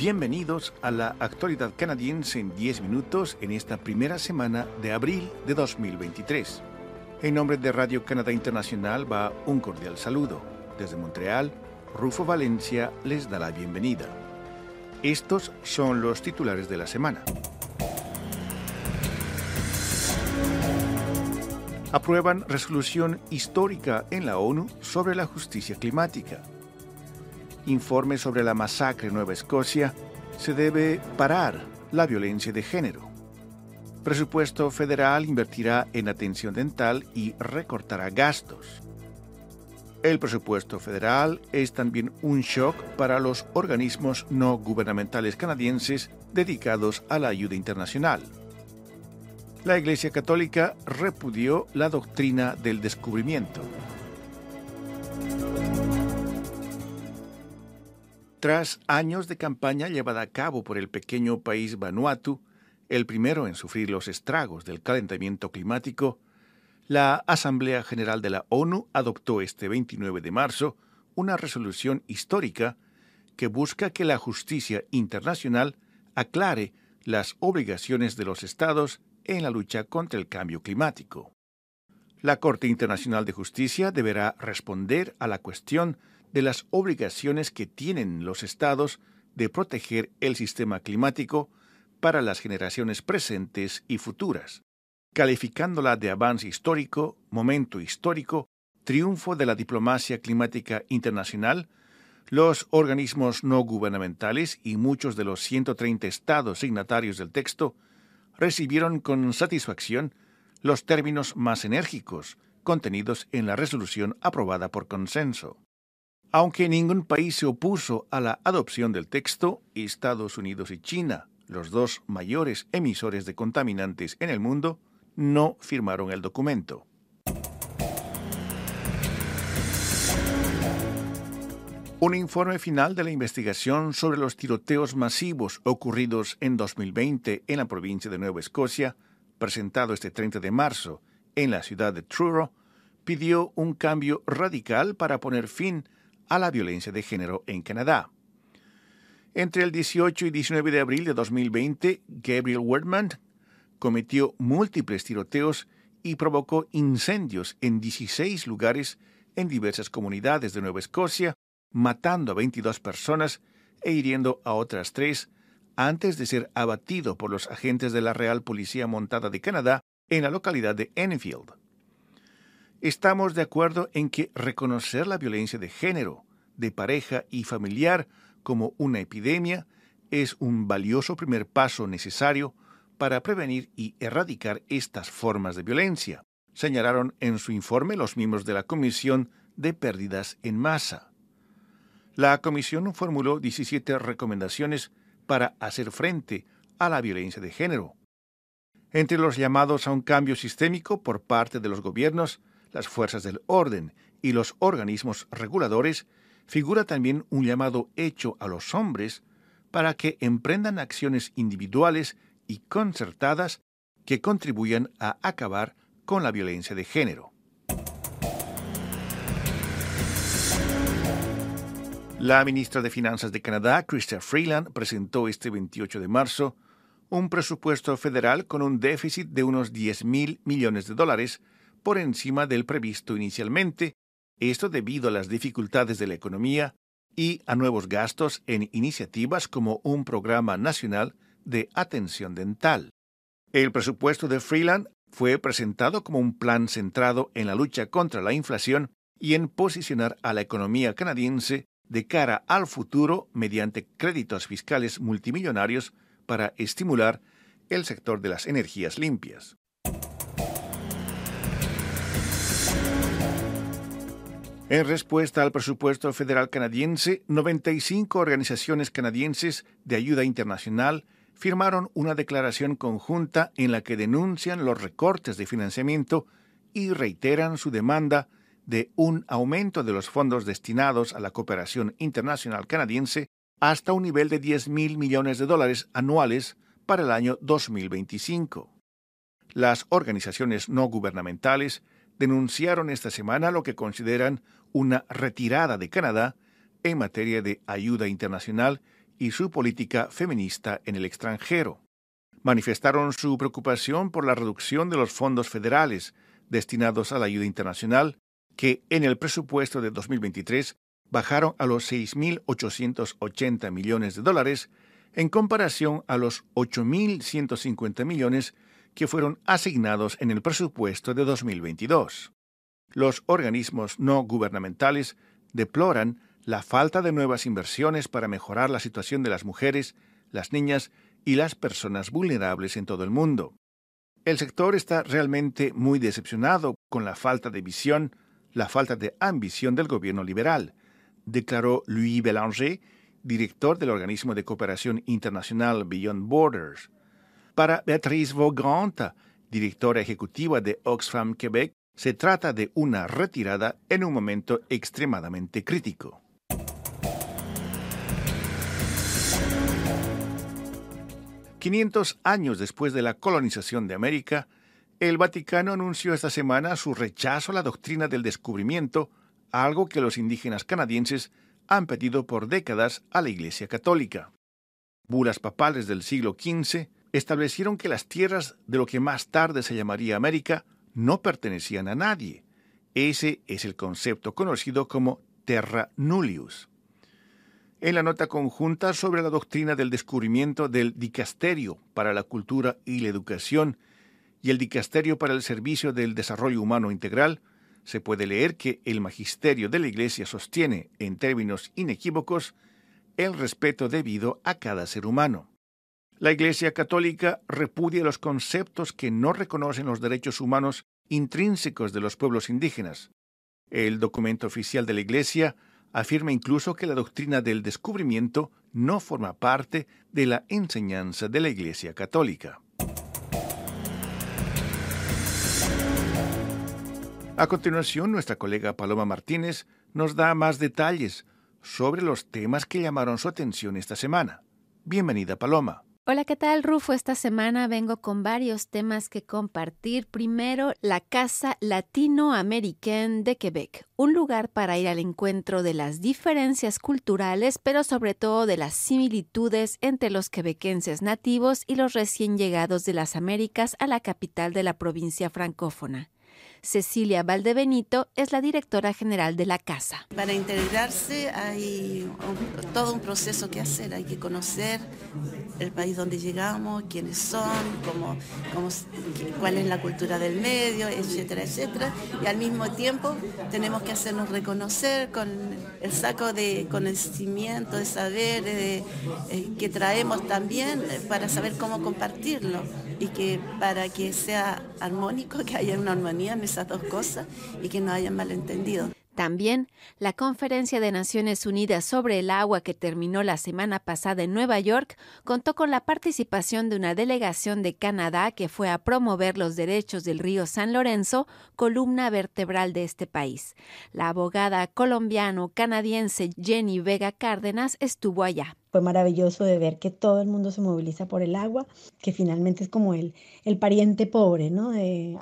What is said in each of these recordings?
Bienvenidos a la actualidad canadiense en 10 minutos en esta primera semana de abril de 2023. En nombre de Radio Canadá Internacional va un cordial saludo. Desde Montreal, Rufo Valencia les da la bienvenida. Estos son los titulares de la semana. Aprueban resolución histórica en la ONU sobre la justicia climática informe sobre la masacre en Nueva Escocia, se debe parar la violencia de género. Presupuesto federal invertirá en atención dental y recortará gastos. El presupuesto federal es también un shock para los organismos no gubernamentales canadienses dedicados a la ayuda internacional. La Iglesia Católica repudió la doctrina del descubrimiento. Tras años de campaña llevada a cabo por el pequeño país Vanuatu, el primero en sufrir los estragos del calentamiento climático, la Asamblea General de la ONU adoptó este 29 de marzo una resolución histórica que busca que la justicia internacional aclare las obligaciones de los estados en la lucha contra el cambio climático. La Corte Internacional de Justicia deberá responder a la cuestión de las obligaciones que tienen los estados de proteger el sistema climático para las generaciones presentes y futuras, calificándola de avance histórico, momento histórico, triunfo de la diplomacia climática internacional, los organismos no gubernamentales y muchos de los 130 estados signatarios del texto recibieron con satisfacción los términos más enérgicos contenidos en la resolución aprobada por consenso. Aunque ningún país se opuso a la adopción del texto, Estados Unidos y China, los dos mayores emisores de contaminantes en el mundo, no firmaron el documento. Un informe final de la investigación sobre los tiroteos masivos ocurridos en 2020 en la provincia de Nueva Escocia, presentado este 30 de marzo en la ciudad de Truro, pidió un cambio radical para poner fin a la violencia de género en Canadá. Entre el 18 y 19 de abril de 2020, Gabriel Wordman cometió múltiples tiroteos y provocó incendios en 16 lugares en diversas comunidades de Nueva Escocia, matando a 22 personas e hiriendo a otras tres antes de ser abatido por los agentes de la Real Policía Montada de Canadá en la localidad de Enfield. Estamos de acuerdo en que reconocer la violencia de género, de pareja y familiar como una epidemia es un valioso primer paso necesario para prevenir y erradicar estas formas de violencia, señalaron en su informe los miembros de la Comisión de Pérdidas en Masa. La Comisión formuló 17 recomendaciones para hacer frente a la violencia de género. Entre los llamados a un cambio sistémico por parte de los gobiernos las fuerzas del orden y los organismos reguladores, figura también un llamado hecho a los hombres para que emprendan acciones individuales y concertadas que contribuyan a acabar con la violencia de género. La ministra de Finanzas de Canadá, Chrystia Freeland, presentó este 28 de marzo un presupuesto federal con un déficit de unos 10 mil millones de dólares por encima del previsto inicialmente, esto debido a las dificultades de la economía y a nuevos gastos en iniciativas como un programa nacional de atención dental. El presupuesto de Freeland fue presentado como un plan centrado en la lucha contra la inflación y en posicionar a la economía canadiense de cara al futuro mediante créditos fiscales multimillonarios para estimular el sector de las energías limpias. En respuesta al presupuesto federal canadiense, 95 organizaciones canadienses de ayuda internacional firmaron una declaración conjunta en la que denuncian los recortes de financiamiento y reiteran su demanda de un aumento de los fondos destinados a la cooperación internacional canadiense hasta un nivel de 10 mil millones de dólares anuales para el año 2025. Las organizaciones no gubernamentales denunciaron esta semana lo que consideran una retirada de Canadá en materia de ayuda internacional y su política feminista en el extranjero. Manifestaron su preocupación por la reducción de los fondos federales destinados a la ayuda internacional, que en el presupuesto de 2023 bajaron a los 6.880 millones de dólares en comparación a los 8.150 millones que fueron asignados en el presupuesto de 2022. Los organismos no gubernamentales deploran la falta de nuevas inversiones para mejorar la situación de las mujeres, las niñas y las personas vulnerables en todo el mundo. El sector está realmente muy decepcionado con la falta de visión, la falta de ambición del gobierno liberal, declaró Louis Bélanger, director del organismo de cooperación internacional Beyond Borders. Para Beatrice Vaugant, directora ejecutiva de Oxfam Quebec, se trata de una retirada en un momento extremadamente crítico. Quinientos años después de la colonización de América, el Vaticano anunció esta semana su rechazo a la doctrina del descubrimiento, algo que los indígenas canadienses han pedido por décadas a la Iglesia Católica. Bulas papales del siglo XV establecieron que las tierras de lo que más tarde se llamaría América no pertenecían a nadie. Ese es el concepto conocido como terra nullius. En la nota conjunta sobre la doctrina del descubrimiento del Dicasterio para la Cultura y la Educación y el Dicasterio para el Servicio del Desarrollo Humano Integral, se puede leer que el magisterio de la Iglesia sostiene, en términos inequívocos, el respeto debido a cada ser humano. La Iglesia Católica repudia los conceptos que no reconocen los derechos humanos intrínsecos de los pueblos indígenas. El documento oficial de la Iglesia afirma incluso que la doctrina del descubrimiento no forma parte de la enseñanza de la Iglesia Católica. A continuación, nuestra colega Paloma Martínez nos da más detalles sobre los temas que llamaron su atención esta semana. Bienvenida, Paloma. Hola, ¿qué tal, Rufo? Esta semana vengo con varios temas que compartir. Primero, la Casa Latinoamericana de Quebec, un lugar para ir al encuentro de las diferencias culturales, pero sobre todo de las similitudes entre los quebequenses nativos y los recién llegados de las Américas a la capital de la provincia francófona. Cecilia Valdebenito es la directora general de la casa. Para integrarse hay todo un proceso que hacer, hay que conocer el país donde llegamos, quiénes son, cómo, cuál es la cultura del medio, etcétera, etcétera. Y al mismo tiempo tenemos que hacernos reconocer con el saco de conocimiento, de saber eh, que traemos también para saber cómo compartirlo y que para que sea armónico, que haya una armonía en esas dos cosas y que no haya malentendido. También, la Conferencia de Naciones Unidas sobre el Agua que terminó la semana pasada en Nueva York contó con la participación de una delegación de Canadá que fue a promover los derechos del río San Lorenzo, columna vertebral de este país. La abogada colombiano-canadiense Jenny Vega Cárdenas estuvo allá. Fue maravilloso de ver que todo el mundo se moviliza por el agua, que finalmente es como el, el pariente pobre, ¿no?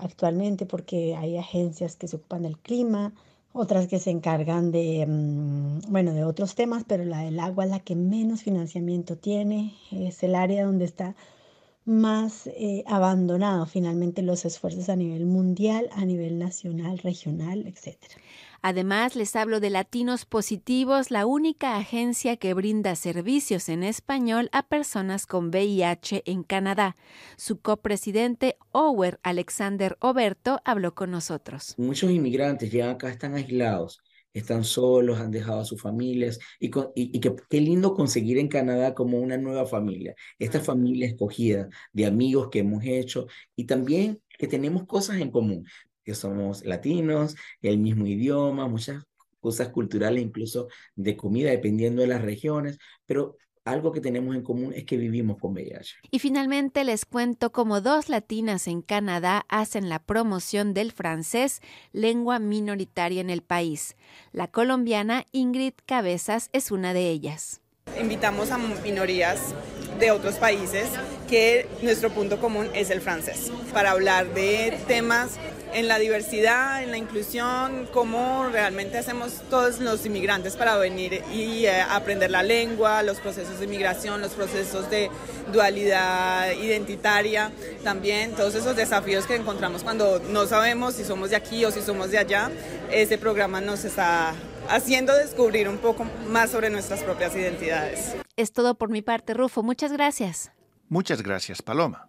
actualmente, porque hay agencias que se ocupan del clima, otras que se encargan de, mm, bueno, de otros temas, pero la del agua es la que menos financiamiento tiene, es el área donde está más eh, abandonado finalmente los esfuerzos a nivel mundial, a nivel nacional, regional, etcétera. Además, les hablo de Latinos Positivos, la única agencia que brinda servicios en español a personas con VIH en Canadá. Su copresidente, Ower Alexander Oberto, habló con nosotros. Muchos inmigrantes llegan acá, están aislados, están solos, han dejado a sus familias y, y, qué lindo conseguir en Canadá como una nueva familia, esta familia escogida de amigos que hemos hecho y también que tenemos cosas en común que somos latinos, el mismo idioma, muchas cosas culturales, incluso de comida, dependiendo de las regiones, pero algo que tenemos en común es que vivimos con VIH. Y finalmente les cuento cómo dos latinas en Canadá hacen la promoción del francés, lengua minoritaria en el país. La colombiana Ingrid Cabezas es una de ellas. Invitamos a minorías de otros países que nuestro punto común es el francés, para hablar de temas en la diversidad, en la inclusión, cómo realmente hacemos todos los inmigrantes para venir y eh, aprender la lengua, los procesos de inmigración, los procesos de dualidad identitaria, también todos esos desafíos que encontramos cuando no sabemos si somos de aquí o si somos de allá. Este programa nos está haciendo descubrir un poco más sobre nuestras propias identidades. Es todo por mi parte, Rufo. Muchas gracias. Muchas gracias, Paloma.